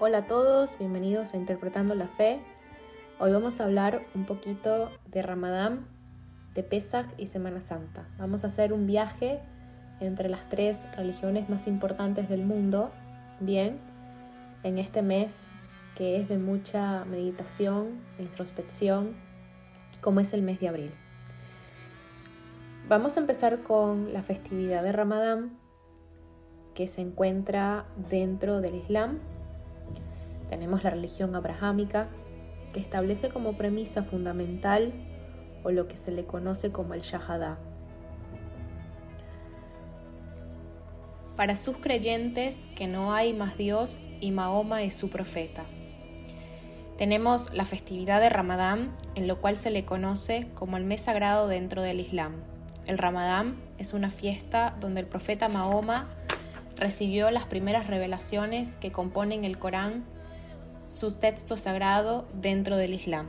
Hola a todos, bienvenidos a Interpretando la Fe. Hoy vamos a hablar un poquito de Ramadán, de Pesach y Semana Santa. Vamos a hacer un viaje entre las tres religiones más importantes del mundo, bien, en este mes que es de mucha meditación introspección, como es el mes de abril. Vamos a empezar con la festividad de Ramadán, que se encuentra dentro del Islam. Tenemos la religión abrahámica, que establece como premisa fundamental o lo que se le conoce como el Shahadá. Para sus creyentes que no hay más Dios y Mahoma es su profeta. Tenemos la festividad de Ramadán, en lo cual se le conoce como el mes sagrado dentro del Islam. El Ramadán es una fiesta donde el profeta Mahoma recibió las primeras revelaciones que componen el Corán, su texto sagrado dentro del Islam.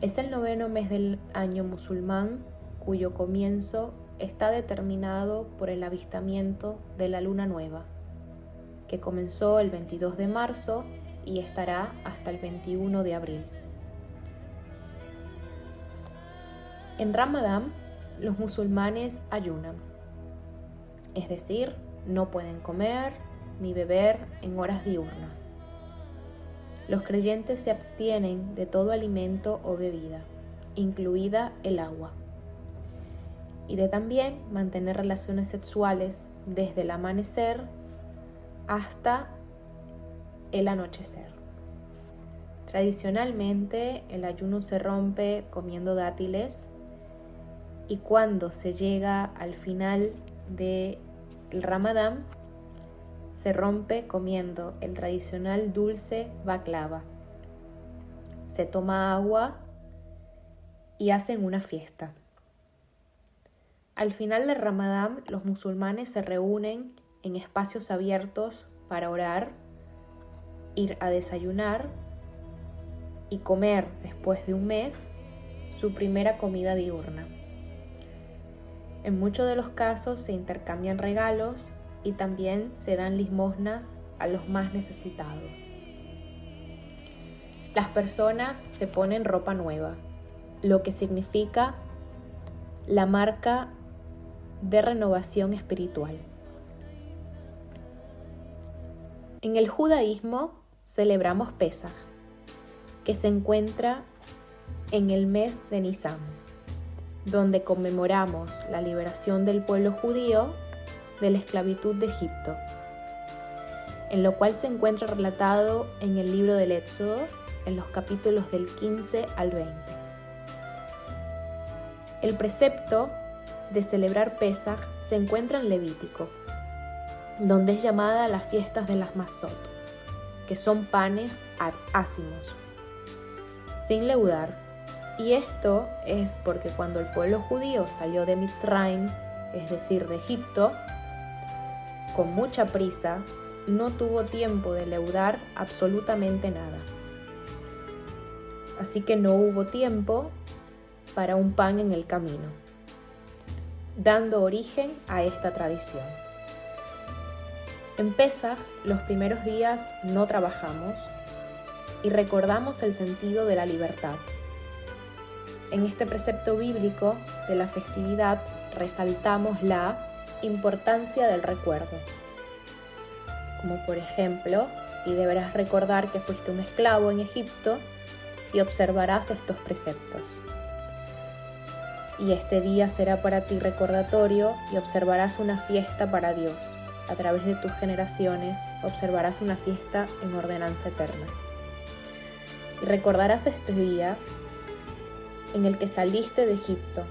Es el noveno mes del año musulmán cuyo comienzo está determinado por el avistamiento de la luna nueva, que comenzó el 22 de marzo y estará hasta el 21 de abril. En Ramadán, los musulmanes ayunan, es decir, no pueden comer ni beber en horas diurnas. Los creyentes se abstienen de todo alimento o bebida, incluida el agua, y de también mantener relaciones sexuales desde el amanecer hasta el anochecer. Tradicionalmente el ayuno se rompe comiendo dátiles y cuando se llega al final del ramadán se rompe comiendo el tradicional dulce baklava. Se toma agua y hacen una fiesta. Al final del ramadán los musulmanes se reúnen en espacios abiertos para orar ir a desayunar y comer después de un mes su primera comida diurna. En muchos de los casos se intercambian regalos y también se dan limosnas a los más necesitados. Las personas se ponen ropa nueva, lo que significa la marca de renovación espiritual. En el judaísmo celebramos Pesach, que se encuentra en el mes de Nisan, donde conmemoramos la liberación del pueblo judío de la esclavitud de Egipto, en lo cual se encuentra relatado en el libro del Éxodo, en los capítulos del 15 al 20. El precepto de celebrar Pesach se encuentra en Levítico, donde es llamada las fiestas de las Masot que son panes ácimos, sin leudar. Y esto es porque cuando el pueblo judío salió de Mitzrayim, es decir, de Egipto, con mucha prisa, no tuvo tiempo de leudar absolutamente nada. Así que no hubo tiempo para un pan en el camino, dando origen a esta tradición. En Pesach, los primeros días no trabajamos y recordamos el sentido de la libertad. En este precepto bíblico de la festividad resaltamos la importancia del recuerdo. Como por ejemplo, y deberás recordar que fuiste un esclavo en Egipto y observarás estos preceptos. Y este día será para ti recordatorio y observarás una fiesta para Dios a través de tus generaciones observarás una fiesta en ordenanza eterna. Y recordarás este día en el que saliste de Egipto,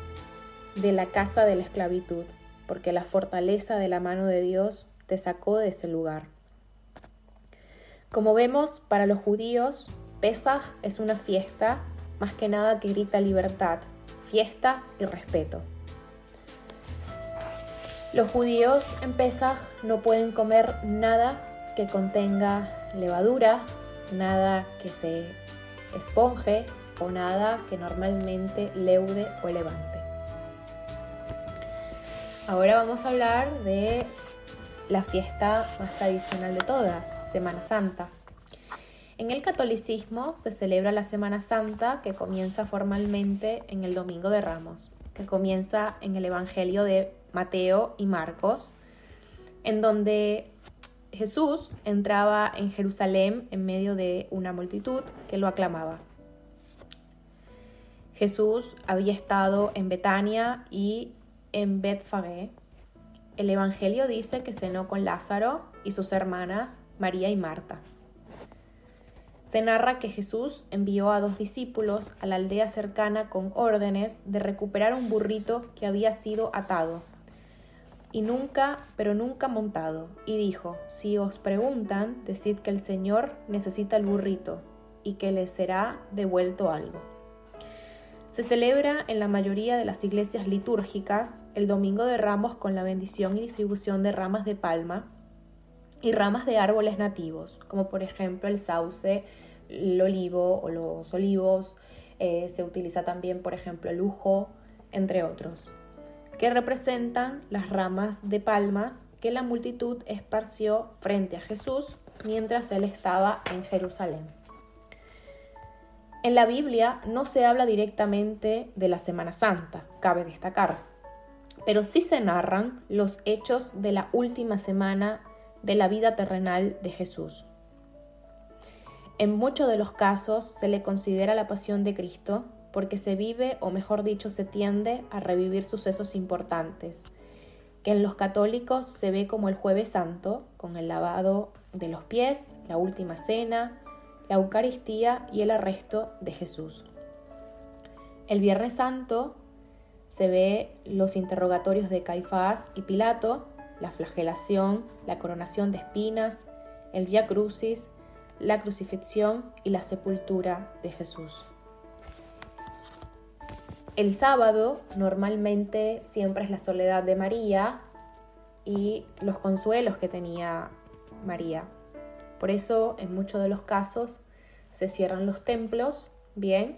de la casa de la esclavitud, porque la fortaleza de la mano de Dios te sacó de ese lugar. Como vemos, para los judíos, Pesaj es una fiesta más que nada que grita libertad, fiesta y respeto. Los judíos en Pesaj no pueden comer nada que contenga levadura, nada que se esponje o nada que normalmente leude o levante. Ahora vamos a hablar de la fiesta más tradicional de todas. Semana Santa. En el catolicismo se celebra la Semana Santa que comienza formalmente en el Domingo de Ramos, que comienza en el Evangelio de Mateo y Marcos, en donde Jesús entraba en Jerusalén en medio de una multitud que lo aclamaba. Jesús había estado en Betania y en Betfagé. El Evangelio dice que cenó con Lázaro y sus hermanas María y Marta. Se narra que Jesús envió a dos discípulos a la aldea cercana con órdenes de recuperar un burrito que había sido atado y nunca, pero nunca montado, y dijo, si os preguntan, decid que el Señor necesita el burrito y que le será devuelto algo. Se celebra en la mayoría de las iglesias litúrgicas el Domingo de Ramos con la bendición y distribución de ramas de palma y ramas de árboles nativos, como por ejemplo el sauce, el olivo o los olivos. Eh, se utiliza también, por ejemplo, el lujo, entre otros que representan las ramas de palmas que la multitud esparció frente a Jesús mientras él estaba en Jerusalén. En la Biblia no se habla directamente de la Semana Santa, cabe destacar, pero sí se narran los hechos de la última semana de la vida terrenal de Jesús. En muchos de los casos se le considera la pasión de Cristo porque se vive, o mejor dicho, se tiende a revivir sucesos importantes, que en los católicos se ve como el jueves santo, con el lavado de los pies, la última cena, la Eucaristía y el arresto de Jesús. El Viernes Santo se ve los interrogatorios de Caifás y Pilato, la flagelación, la coronación de espinas, el Via Crucis, la crucifixión y la sepultura de Jesús. El sábado normalmente siempre es la soledad de María y los consuelos que tenía María. Por eso en muchos de los casos se cierran los templos, bien,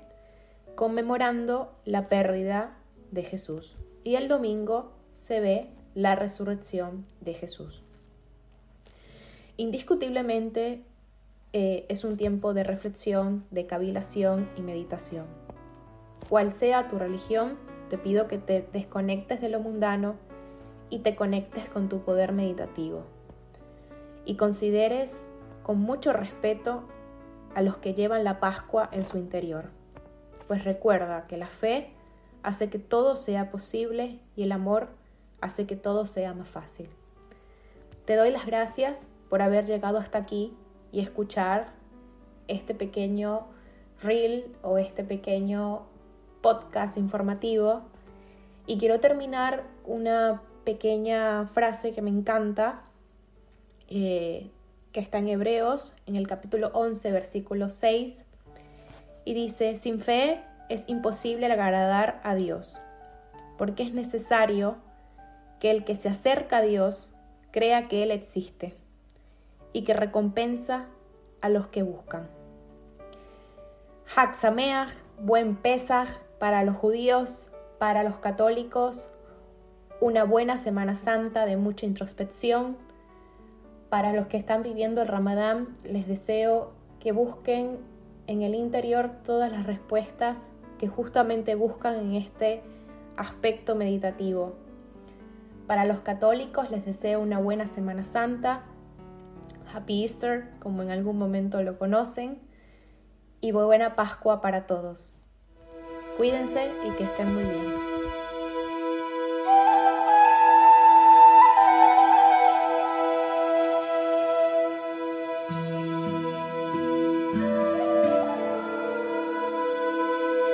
conmemorando la pérdida de Jesús. Y el domingo se ve la resurrección de Jesús. Indiscutiblemente eh, es un tiempo de reflexión, de cavilación y meditación cual sea tu religión, te pido que te desconectes de lo mundano y te conectes con tu poder meditativo. Y consideres con mucho respeto a los que llevan la Pascua en su interior. Pues recuerda que la fe hace que todo sea posible y el amor hace que todo sea más fácil. Te doy las gracias por haber llegado hasta aquí y escuchar este pequeño reel o este pequeño podcast informativo. Y quiero terminar una pequeña frase que me encanta, eh, que está en Hebreos, en el capítulo 11, versículo 6, y dice, sin fe es imposible agradar a Dios, porque es necesario que el que se acerca a Dios crea que Él existe y que recompensa a los que buscan. Sameach, buen Pesach, para los judíos, para los católicos, una buena Semana Santa de mucha introspección. Para los que están viviendo el Ramadán, les deseo que busquen en el interior todas las respuestas que justamente buscan en este aspecto meditativo. Para los católicos les deseo una buena Semana Santa, Happy Easter, como en algún momento lo conocen, y buena Pascua para todos. Cuídense y que estén muy bien.